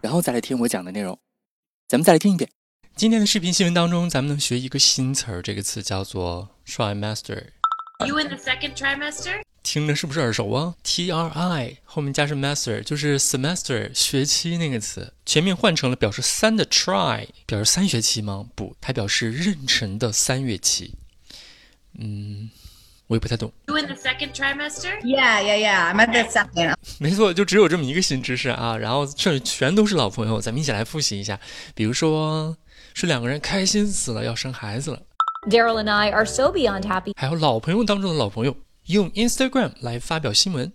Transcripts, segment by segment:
然后再来听我讲的内容，咱们再来听一遍。今天的视频新闻当中，咱们能学一个新词儿，这个词叫做 trimester。You in the second trimester？听着是不是耳熟啊？T R I 后面加上 master，就是 semester 学期那个词，前面换成了表示三的 try，表示三学期吗？不，它表示妊娠的三月期。嗯。我也不太懂。You in the second trimester? Yeah, yeah, yeah. I'm at the second. 没错，就只有这么一个新知识啊。然后这全都是老朋友，咱们一起来复习一下。比如说，是两个人开心死了，要生孩子了。Daryl and I are so beyond happy. 还有老朋友当中的老朋友，用 Instagram 来发表新闻。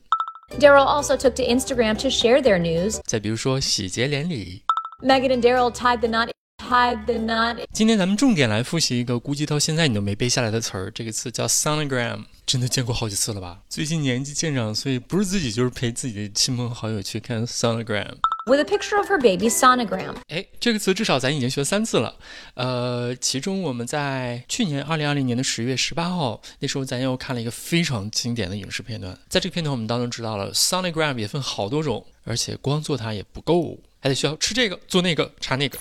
Daryl also took to Instagram to share their news. 再比如说，喜结连理。Megan and Daryl tied the knot. Tied the knot. 今天咱们重点来复习一个估计到现在你都没背下来的词儿，这个词叫 sonogram，真的见过好几次了吧？最近年纪渐长，所以不是自己就是陪自己的亲朋好友去看 sonogram。With a picture of her baby sonogram。哎，这个词至少咱已经学三次了。呃，其中我们在去年二零二零年的十月十八号，那时候咱又看了一个非常经典的影视片段。在这个片段我们当中知道了 sonogram 也分好多种，而且光做它也不够，还得需要吃这个做那个查那个。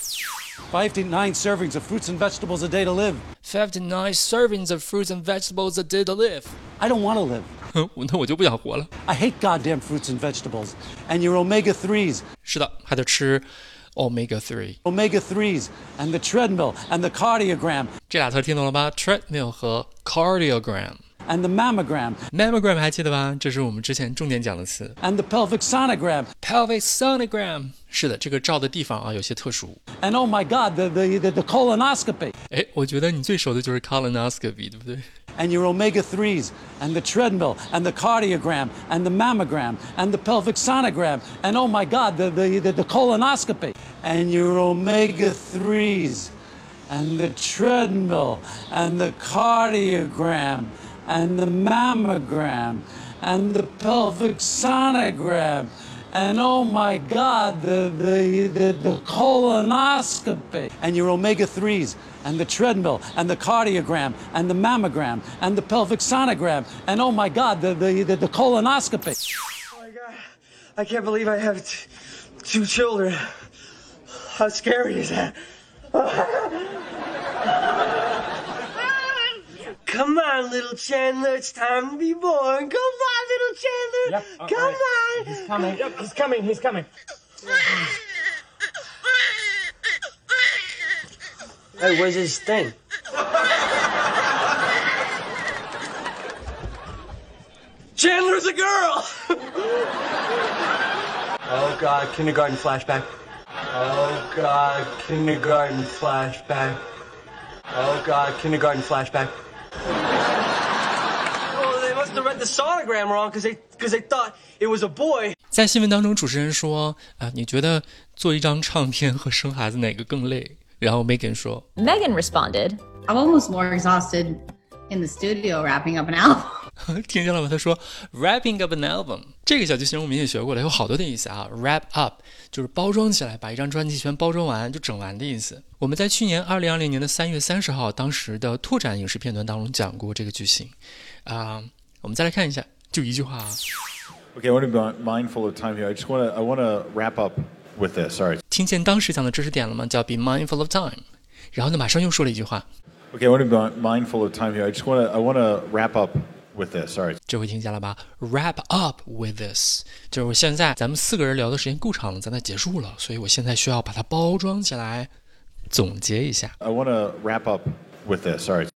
Five to nine servings of fruits and vegetables a day to live. Five to nine servings of fruits and vegetables a day to live. I don't want to live. 那我就不想活了。I hate goddamn fruits and vegetables. And your omega threes. 是的，还得吃 omega three. Omega threes and the treadmill and the cardiogram. 这俩词听懂了吧？treadmill 和 cardiogram。 and the mammogram. Mammogram 还记得吧？这是我们之前重点讲的词。And the pelvic sonogram. Pelvic sonogram 是的，这个照的地方啊有些特殊。And oh my God, the the the, the colonoscopy. 哎，我觉得你最熟的就是 colonoscopy，对不对？and your omega 3s, and the treadmill, and the cardiogram, and the mammogram, and the pelvic sonogram, and oh my God, the, the, the, the colonoscopy, and your omega 3s, and the treadmill, and the cardiogram, and the mammogram and the pelvic sonogram and oh my God, the, the, the, the, colonoscopy, and your omega 3s, and the treadmill, and the cardiogram, and the mammogram, and the pelvic sonogram, and oh my God, the, the, the, the colonoscopy. Oh my God, I can't believe I have two children. How scary is that? Come on, little Chandler, it's time to be born. Come on, little Chandler. Yep, Come right. on. He's coming. Yep, he's coming. He's coming. Hey, where's his thing? Chandler's a girl! oh god, kindergarten flashback. Oh god, kindergarten flashback. Oh god, kindergarten flashback. The sonogram wrong because they because they thought it was a boy. 在新闻当中，主持人说：“啊，你觉得做一张唱片和生孩子哪个更累？”然后 Megan 说：“Megan responded, I'm almost more exhausted in the studio wrapping up an album.” 听见了吗？他说 wrapping up an album 这个小句型我们也学过了，有好多的意思啊。wrap up 就是包装起来，把一张专辑全包装完，就整完的意思。我们在去年二零二零年的三月三十号，当时的拓展影视片段当中讲过这个句型啊。我们再来看一下，就一句话啊。Okay, I want to be mindful of time here. I just want to I want to wrap up with this. Sorry. 听见当时讲的知识点了吗？叫 be mindful of time。然后呢，马上又说了一句话。Okay, I want to be mindful of time here. I just want to I want to wrap up with this. Sorry，这回听见了吧？Wrap up with this，就是我现在咱们四个人聊的时间够长了，咱得结束了，所以我现在需要把它包装起来，总结一下。I want to wrap up with this. Sorry。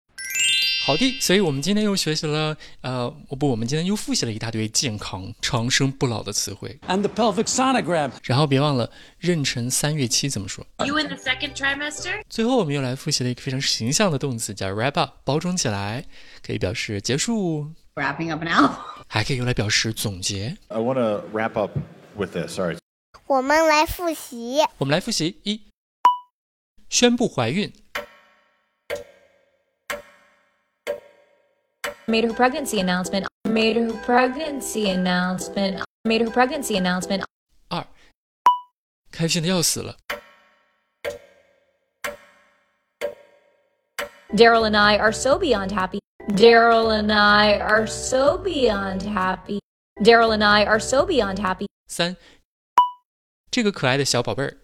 好的，所以我们今天又学习了，呃，不，我们今天又复习了一大堆健康、长生不老的词汇。And the pelvic sonogram。然后别忘了妊娠三月期怎么说？You in the second trimester。最后我们又来复习了一个非常形象的动词，叫 wrap up，包装起来，可以表示结束。Wrapping up now。还可以用来表示总结。I want to wrap up with this. Sorry。我们来复习。我们来复习一，宣布怀孕。Made her pregnancy announcement. Made her pregnancy announcement. Made her pregnancy announcement. 二，开心的要死了。 Daryl and I are so beyond happy. Daryl and I are so beyond happy. Daryl and I are so beyond happy. 三，这个可爱的小宝贝儿。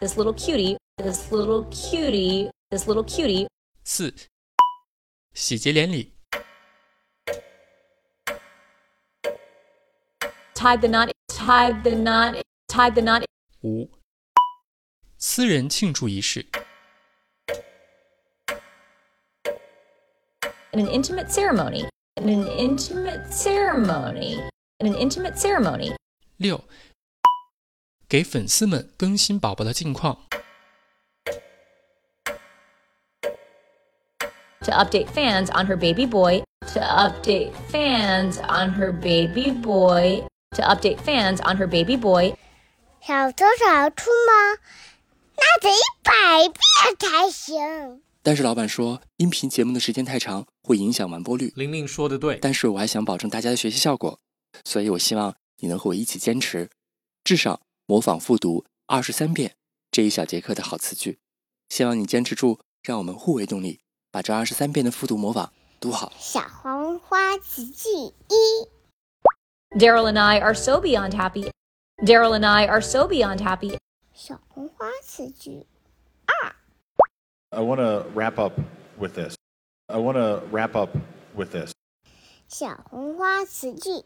This little cutie. This little cutie. This little cutie. 四，喜结连理。 Tied the knot. Tied the knot. Tied the knot. 五，私人庆祝仪式。 In an intimate ceremony. In an intimate ceremony. In an intimate ceremony. 六，给粉丝们更新宝宝的近况。 To update fans on her baby boy. To update fans on her baby boy. To update fans on her baby boy. 小偷找出吗？那得一百遍才行。但是老板说，音频节目的时间太长，会影响完播率。玲玲说的对，但是我还想保证大家的学习效果，所以我希望你能和我一起坚持，至少模仿复读二十三遍这一小节课的好词句。希望你坚持住，让我们互为动力，把这二十三遍的复读模仿读好。小黄花词句一， Daryl and I are so beyond happy. Daryl and I are so beyond happy. 小红花词句 I want to wrap up with this. I want to wrap up with this. 小红花词句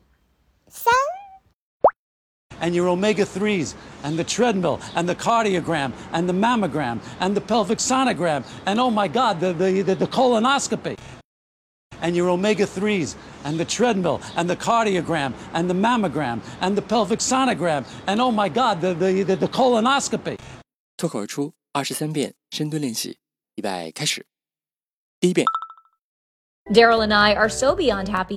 三， and your omega 3s, and the treadmill, and the cardiogram, and the mammogram, and the pelvic sonogram, and oh my God, the, the, the, the colonoscopy. And your omega 3s, and the treadmill, and the cardiogram, and the mammogram, and the pelvic sonogram, and oh my God, the, the, the, the colonoscopy. 脱口而出二十三遍深蹲练习，预备开始。第一遍， Daryl and I are so beyond happy.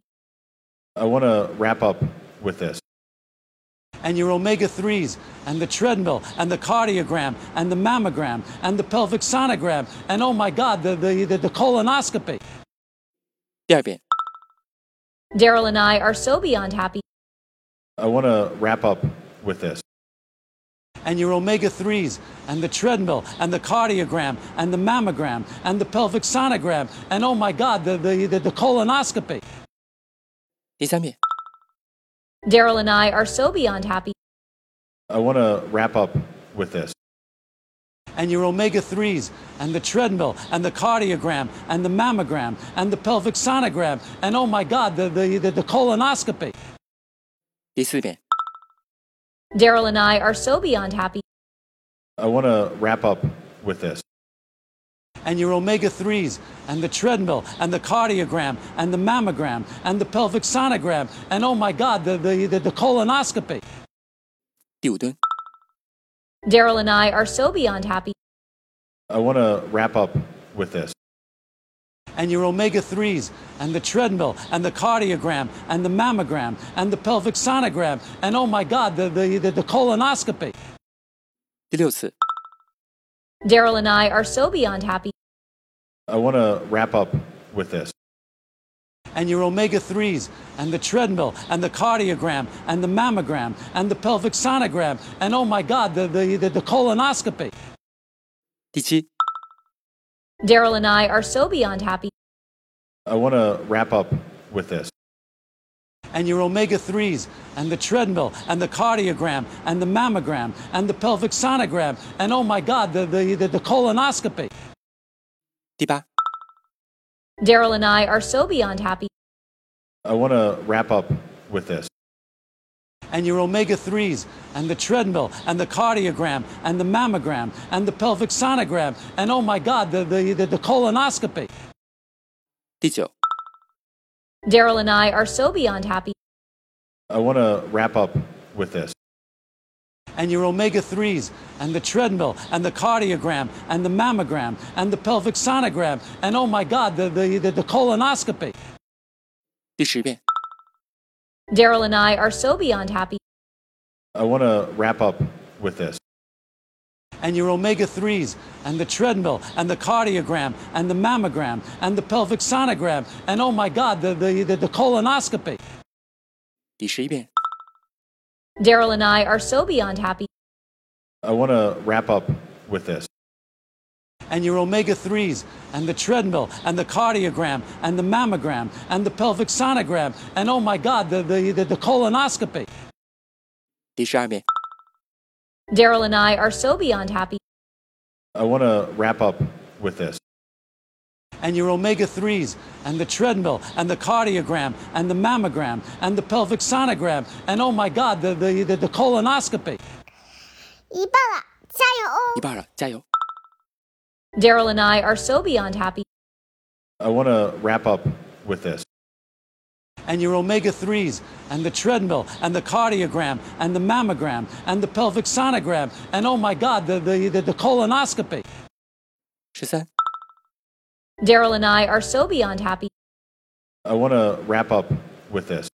I want to wrap up with this. and your omega 3s, and the treadmill, and the cardiogram, and the mammogram, and the pelvic sonogram, and oh my God, the, the, the, the colonoscopy. 第二遍， Daryl and I are so beyond happy. I want to wrap up with this. and your omega 3s, and the treadmill, and the cardiogram, and the mammogram, and the pelvic sonogram, and oh my God, the, the, the, the colonoscopy. 第三遍， Daryl and I are so beyond happy. I want to wrap up with this. And your omega 3s, and the treadmill, and the cardiogram, and the mammogram, and the pelvic sonogram, and oh my God, the, the, the, the colonoscopy. Daryl and I are so beyond happy. I want to wrap up with this and your omega 3s, and the treadmill, and the cardiogram, and the mammogram, and the pelvic sonogram, and oh my God, the, the, the, the colonoscopy. 第五蹲， Daryl and I are so beyond happy. I want to wrap up with this. and your omega 3s, and the treadmill, and the cardiogram, and the mammogram, and the pelvic sonogram, and oh my God, the, the, the, the colonoscopy. 第六次， Daryl and I are so beyond happy. I want to wrap up with this. and your omega 3s, and the treadmill, and the cardiogram, and the mammogram, and the pelvic sonogram, and oh my God, the, the, the, the colonoscopy. 第七，Daryl and I are so beyond happy. I want to wrap up with this and your omega 3s and the treadmill and the cardiogram and the mammogram and the pelvic sonogram and oh my God, the, the, the, the colonoscopy. Daryl and I are so beyond happy. I want to wrap up with this. And your omega 3s and the treadmill and the cardiogram and the mammogram and the pelvic sonogram and oh my God, the, the, the, the colonoscopy. 第九，Daryl and I are so beyond happy. I want to wrap up with this. and your omega 3s, and the treadmill, and the cardiogram, and the mammogram, and the pelvic sonogram, and oh my God, the, the, the, the colonoscopy. 第十遍， Daryl and I are so beyond happy. I want to wrap up with this. and your omega 3s, and the treadmill, and the cardiogram, and the mammogram, and the pelvic sonogram, and oh my God, the, the, the, the colonoscopy. 第十一遍， Daryl and I are so beyond happy. I want to wrap up with this. and your omega 3s, and the treadmill, and the cardiogram, and the mammogram, and the pelvic sonogram, and oh my God, the, the, the, the colonoscopy. 第十二遍， Daryl and I are so beyond happy. I want to wrap up with this. and your omega 3s, and the treadmill, and the cardiogram, and the mammogram, and the pelvic sonogram, and oh my God, the, the, the, the colonoscopy. 一半了，加油哦！一半了，加油！ Daryl and I are so beyond happy. I want to wrap up with this. and your omega 3s and the treadmill and the cardiogram and the mammogram and the pelvic sonogram and oh my God, the, the, the, the colonoscopy. She said. Daryl and I are so beyond happy. I want to wrap up with this.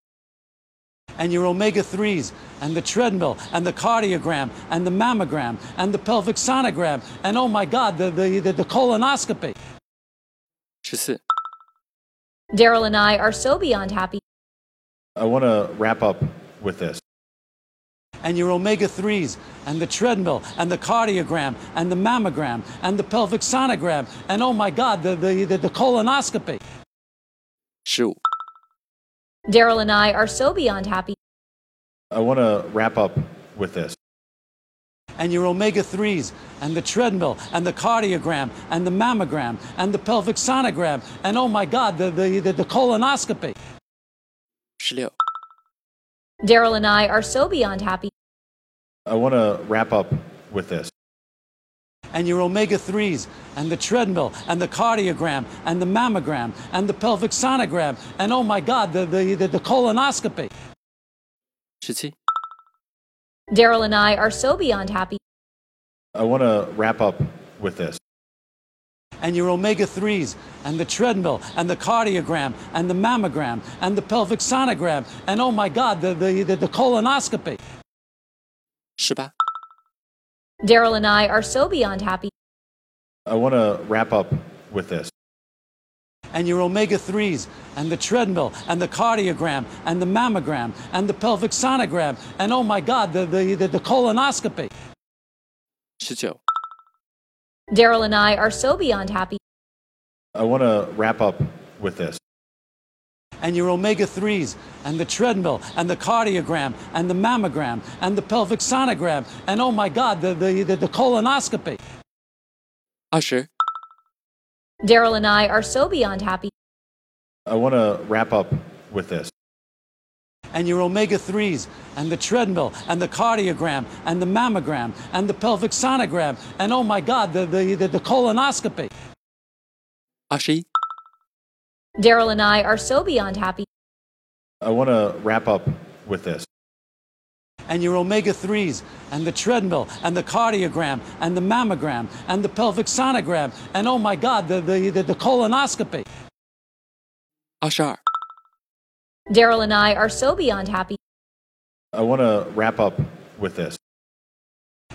And your omega 3s, and the treadmill, and the cardiogram, and the mammogram, and the pelvic sonogram, and oh my God, the, the, the, the colonoscopy. Daryl and I are so beyond happy. I want to wrap up with this. and your omega 3s, and the treadmill, and the cardiogram, and the mammogram, and the pelvic sonogram, and oh my God, the, the, the, the colonoscopy. 十五、Daryl and I are so beyond happy. I want to wrap up with this and your omega 3s and the treadmill and the cardiogram and the mammogram and the pelvic sonogram and oh my God, the, the, the, the colonoscopy. Daryl and I are so beyond happy. I want to wrap up with this. And your omega 3s and the treadmill and the cardiogram and the mammogram and the pelvic sonogram and oh my God, the, the, the, the colonoscopy. Daryl and I are so beyond happy. I want to wrap up with this. and your omega 3s, and the treadmill, and the cardiogram, and the mammogram, and the pelvic sonogram, and oh my God, the, the, the, the colonoscopy. 十八、Daryl and I are so beyond happy. I want to wrap up with this and your omega 3s and the treadmill and the cardiogram and the mammogram and the pelvic sonogram and oh my God, the, the, the, the colonoscopy. Daryl and I are so beyond happy. I want to wrap up with this. And your omega 3s and the treadmill and the cardiogram and the mammogram and the pelvic sonogram and oh my God, the, the, the, the colonoscopy. Usher. Daryl and I are so beyond happy. I want to wrap up with this. And your omega 3s, and the treadmill, and the cardiogram, and the mammogram, and the pelvic sonogram, and oh my God, the, the, the, the colonoscopy. Ashi. Daryl and I are so beyond happy. I want to wrap up with this and your omega 3s, and the treadmill, and the cardiogram, and the mammogram, and the pelvic sonogram, and oh my God, the, the, the, the colonoscopy. 二十二、 Daryl and I are so beyond happy. I want to wrap up with this.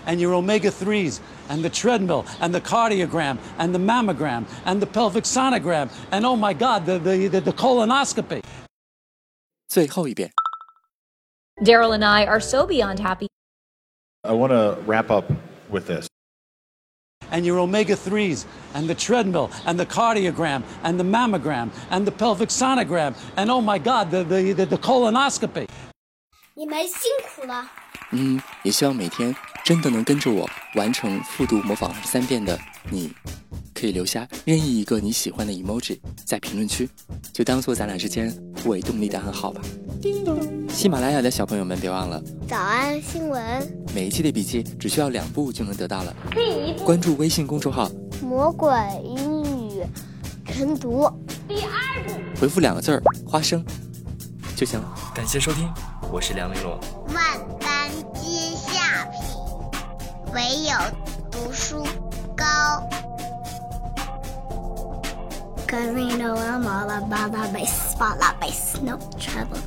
and your omega 3s, and the treadmill, and the cardiogram, and the mammogram, and the pelvic sonogram, and oh my God, the, the, the, the colonoscopy. 最后一遍。 Daryl and I are so beyond happy. I want to wrap up with this. and your omega 3s, and the treadmill, and the cardiogram, and the mammogram, and the pelvic sonogram, and oh my God, the, the, the, the colonoscopy. 你们辛苦了。嗯，也希望每天真的能跟着我完成复读模仿三遍的你，可以留下任意一个你喜欢的 emoji 在评论区，就当做咱俩之间互为动力的暗号吧。 喜马拉雅的小朋友们，别忘了早安新闻，每一期的笔记只需要两步就能得到了。第一步，关注微信公众号，魔鬼英语晨读。第二步，回复两个字儿“花生”就行了。感谢收听，我是梁丽罗。万般皆下品，唯有读书高。Cause you know I'm all about that bass, all that bass, no trouble.